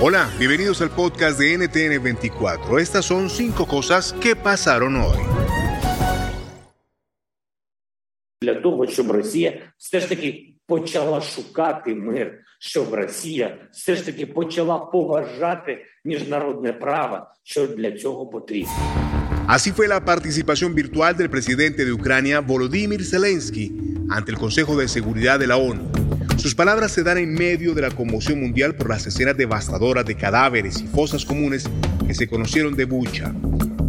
Hola, bienvenidos al podcast de NTN24. Estas son cinco cosas que pasaron hoy. Для того, щоб Росія все ж таки почала шукати мир, щоб Росія все ж таки почала поважати міжнародне право, що для цього потрібно. Así fue la participación virtual del presidente de Ucrania, Volodymyr Zelensky, ante el Consejo de Seguridad de la ONU. Sus palabras se dan en medio de la conmoción mundial por las escenas devastadoras de cadáveres y fosas comunes que se conocieron de Bucha.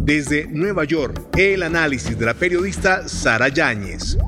Desde Nueva York, el análisis de la periodista Sara Yáñez.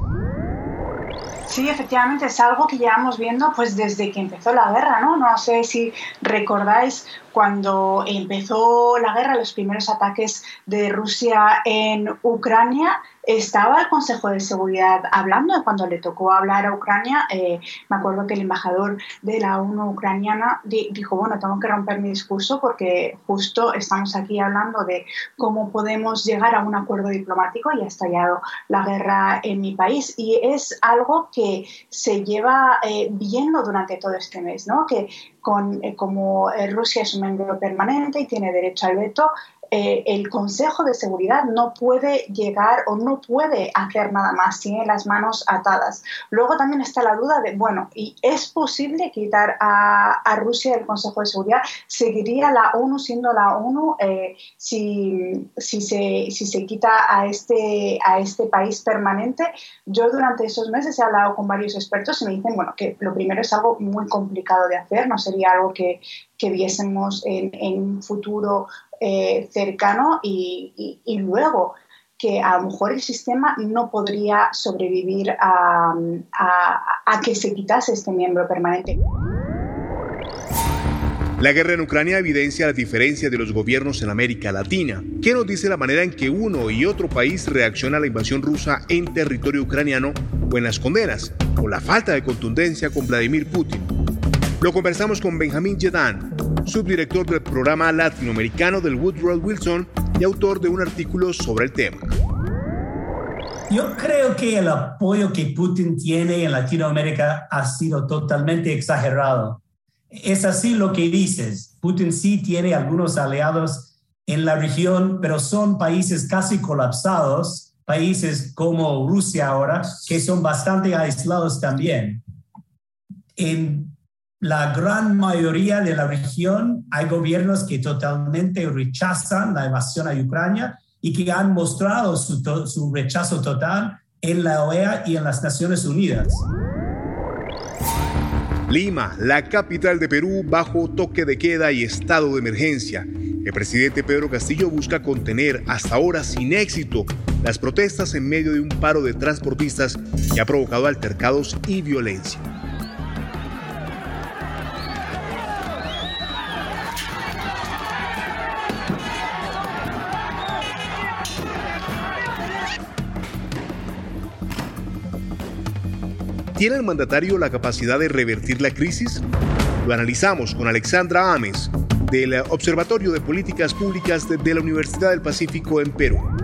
Sí, efectivamente es algo que llevamos viendo pues desde que empezó la guerra, ¿no? No sé si recordáis cuando empezó la guerra, los primeros ataques de Rusia en Ucrania, estaba el Consejo de Seguridad hablando. Cuando le tocó hablar a Ucrania, eh, me acuerdo que el embajador de la ONU ucraniana dijo, bueno, tengo que romper mi discurso porque justo estamos aquí hablando de cómo podemos llegar a un acuerdo diplomático y ha estallado la guerra en mi país. Y es algo que se lleva eh, viendo durante todo este mes, ¿no? Que con, eh, como Rusia es un miembro permanente y tiene derecho al veto, eh, el Consejo de Seguridad no puede llegar o no puede hacer nada más, tiene las manos atadas. Luego también está la duda de, bueno, ¿y es posible quitar a, Rusia del Consejo de Seguridad? ¿Seguiría la ONU siendo la ONU eh, si, si, se, si se quita a este, a este país permanente? Yo durante esos meses he hablado con varios expertos y me dicen, bueno, que lo primero es algo muy complicado de hacer, no sería algo que, que viésemos en, un futuro eh, cercano y, luego que a lo mejor el sistema no podría sobrevivir a, a, que se quitase este miembro permanente. La guerra en Ucrania evidencia la diferencia de los gobiernos en América Latina. ¿Qué nos dice la manera en que uno y otro país reacciona a la invasión rusa en territorio ucraniano o en las condenas, o la falta de contundencia con Vladimir Putin? Lo conversamos con Benjamín Yedan, subdirector del programa latinoamericano del Woodrow Wilson y autor de un artículo sobre el tema. Yo creo que el apoyo que Putin tiene en Latinoamérica ha sido totalmente exagerado. Es así lo que dices. Putin sí tiene algunos aliados en la región, pero son países casi colapsados, países como Rusia ahora, que son bastante aislados también. En la gran mayoría de la región hay gobiernos que totalmente rechazan la invasión a Ucrania y que han mostrado su, su rechazo total en la OEA y en las Naciones Unidas. Lima, la capital de Perú, bajo toque de queda y estado de emergencia. El presidente Pedro Castillo busca contener, hasta ahora sin éxito, las protestas en medio de un paro de transportistas que ha provocado altercados y violencia. ¿Tiene el mandatario la capacidad de revertir la crisis? Lo analizamos con Alexandra Ames, del Observatorio de Políticas Públicas de la Universidad del Pacífico en Perú.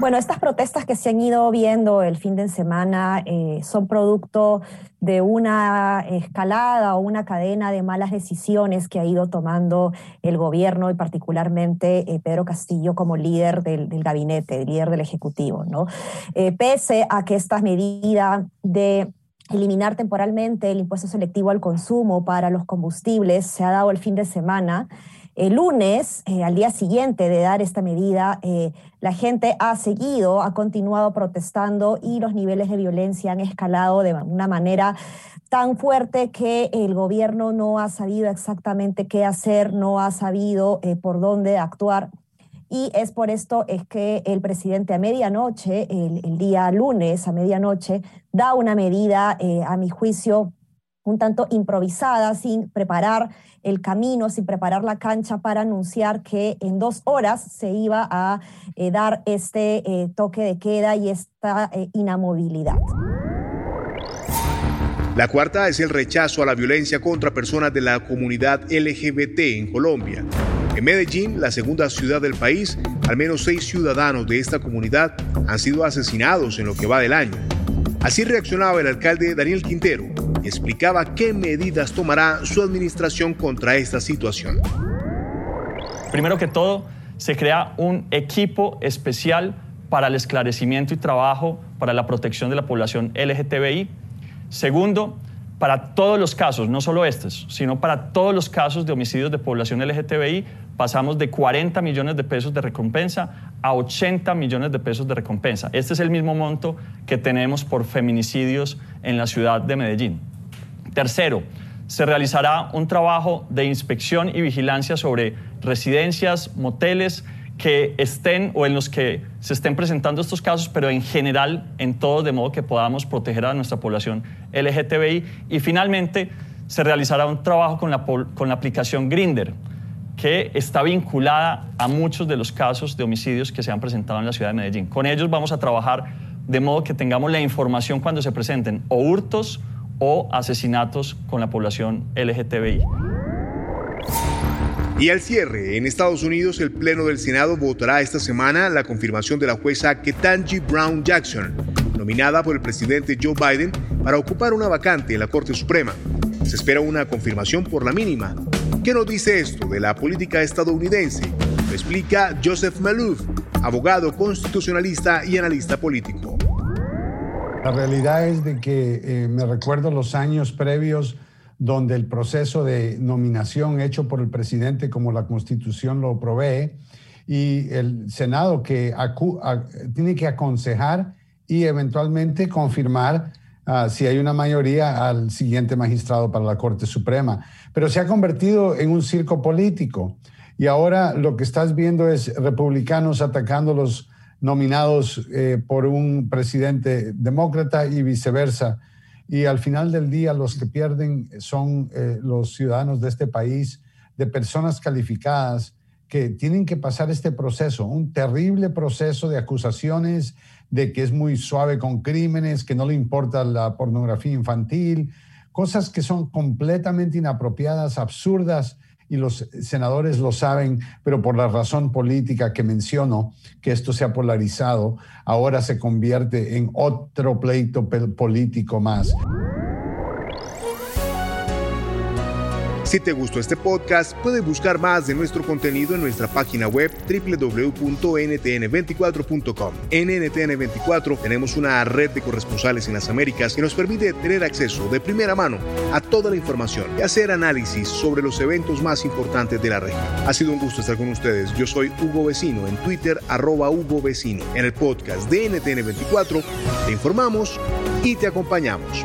Bueno, estas protestas que se han ido viendo el fin de semana eh, son producto de una escalada o una cadena de malas decisiones que ha ido tomando el gobierno y particularmente eh, Pedro Castillo como líder del, gabinete, líder del Ejecutivo. ¿no? Eh, pese a que estas medidas de eliminar temporalmente el impuesto selectivo al consumo para los combustibles se ha dado el fin de semana, el lunes, eh, al día siguiente de dar esta medida, eh, la gente ha seguido, ha continuado protestando y los niveles de violencia han escalado de una manera tan fuerte que el gobierno no ha sabido exactamente qué hacer, no ha sabido eh, por dónde actuar. Y es por esto es que el presidente a medianoche, el, día lunes a medianoche, da una medida, a mi juicio, un tanto improvisada, sin preparar el camino, sin preparar la cancha para anunciar que en dos horas se iba a eh, dar este eh, toque de queda y esta eh, inamovilidad. La cuarta es el rechazo a la violencia contra personas de la comunidad LGBT en Colombia. En Medellín, la segunda ciudad del país, al menos seis ciudadanos de esta comunidad han sido asesinados en lo que va del año. Así reaccionaba el alcalde Daniel Quintero explicaba qué medidas tomará su administración contra esta situación. Primero que todo, se crea un equipo especial para el esclarecimiento y trabajo para la protección de la población LGTBI. Segundo, para todos los casos, no solo estos, sino para todos los casos de homicidios de población LGTBI, pasamos de 40 millones de pesos de recompensa a 80 millones de pesos de recompensa. Este es el mismo monto que tenemos por feminicidios en la ciudad de Medellín. Tercero, se realizará un trabajo de inspección y vigilancia sobre residencias, moteles que estén o en los que se estén presentando estos casos, pero en general en todos, de modo que podamos proteger a nuestra población LGTBI. Y finalmente, se realizará un trabajo con la, con la aplicación Grinder que está vinculada a muchos de los casos de homicidios que se han presentado en la ciudad de Medellín. Con ellos vamos a trabajar de modo que tengamos la información cuando se presenten o hurtos o asesinatos con la población LGTBI. Y al cierre, en Estados Unidos, el Pleno del Senado votará esta semana la confirmación de la jueza Ketanji Brown Jackson, nominada por el presidente Joe Biden para ocupar una vacante en la Corte Suprema. Se espera una confirmación por la mínima, ¿Qué nos dice esto de la política estadounidense? Lo explica Joseph Malouf, abogado constitucionalista y analista político. La realidad es de que eh, me recuerdo los años previos donde el proceso de nominación hecho por el presidente como la constitución lo provee y el Senado que tiene que aconsejar y eventualmente confirmar Ah, si hay una mayoría al siguiente magistrado para la Corte Suprema. Pero se ha convertido en un circo político y ahora lo que estás viendo es republicanos atacando los nominados eh, por un presidente demócrata y viceversa. Y al final del día los que pierden son eh, los ciudadanos de este país, de personas calificadas que tienen que pasar este proceso, un terrible proceso de acusaciones de que es muy suave con crímenes, que no le importa la pornografía infantil, cosas que son completamente inapropiadas, absurdas, y los senadores lo saben, pero por la razón política que menciono, que esto se ha polarizado, ahora se convierte en otro pleito político más. Si te gustó este podcast, puedes buscar más de nuestro contenido en nuestra página web www.ntn24.com. En NTN24 tenemos una red de corresponsales en las Américas que nos permite tener acceso de primera mano a toda la información y hacer análisis sobre los eventos más importantes de la región. Ha sido un gusto estar con ustedes. Yo soy Hugo Vecino en Twitter, arroba Hugo Vecino. En el podcast de NTN24 te informamos y te acompañamos.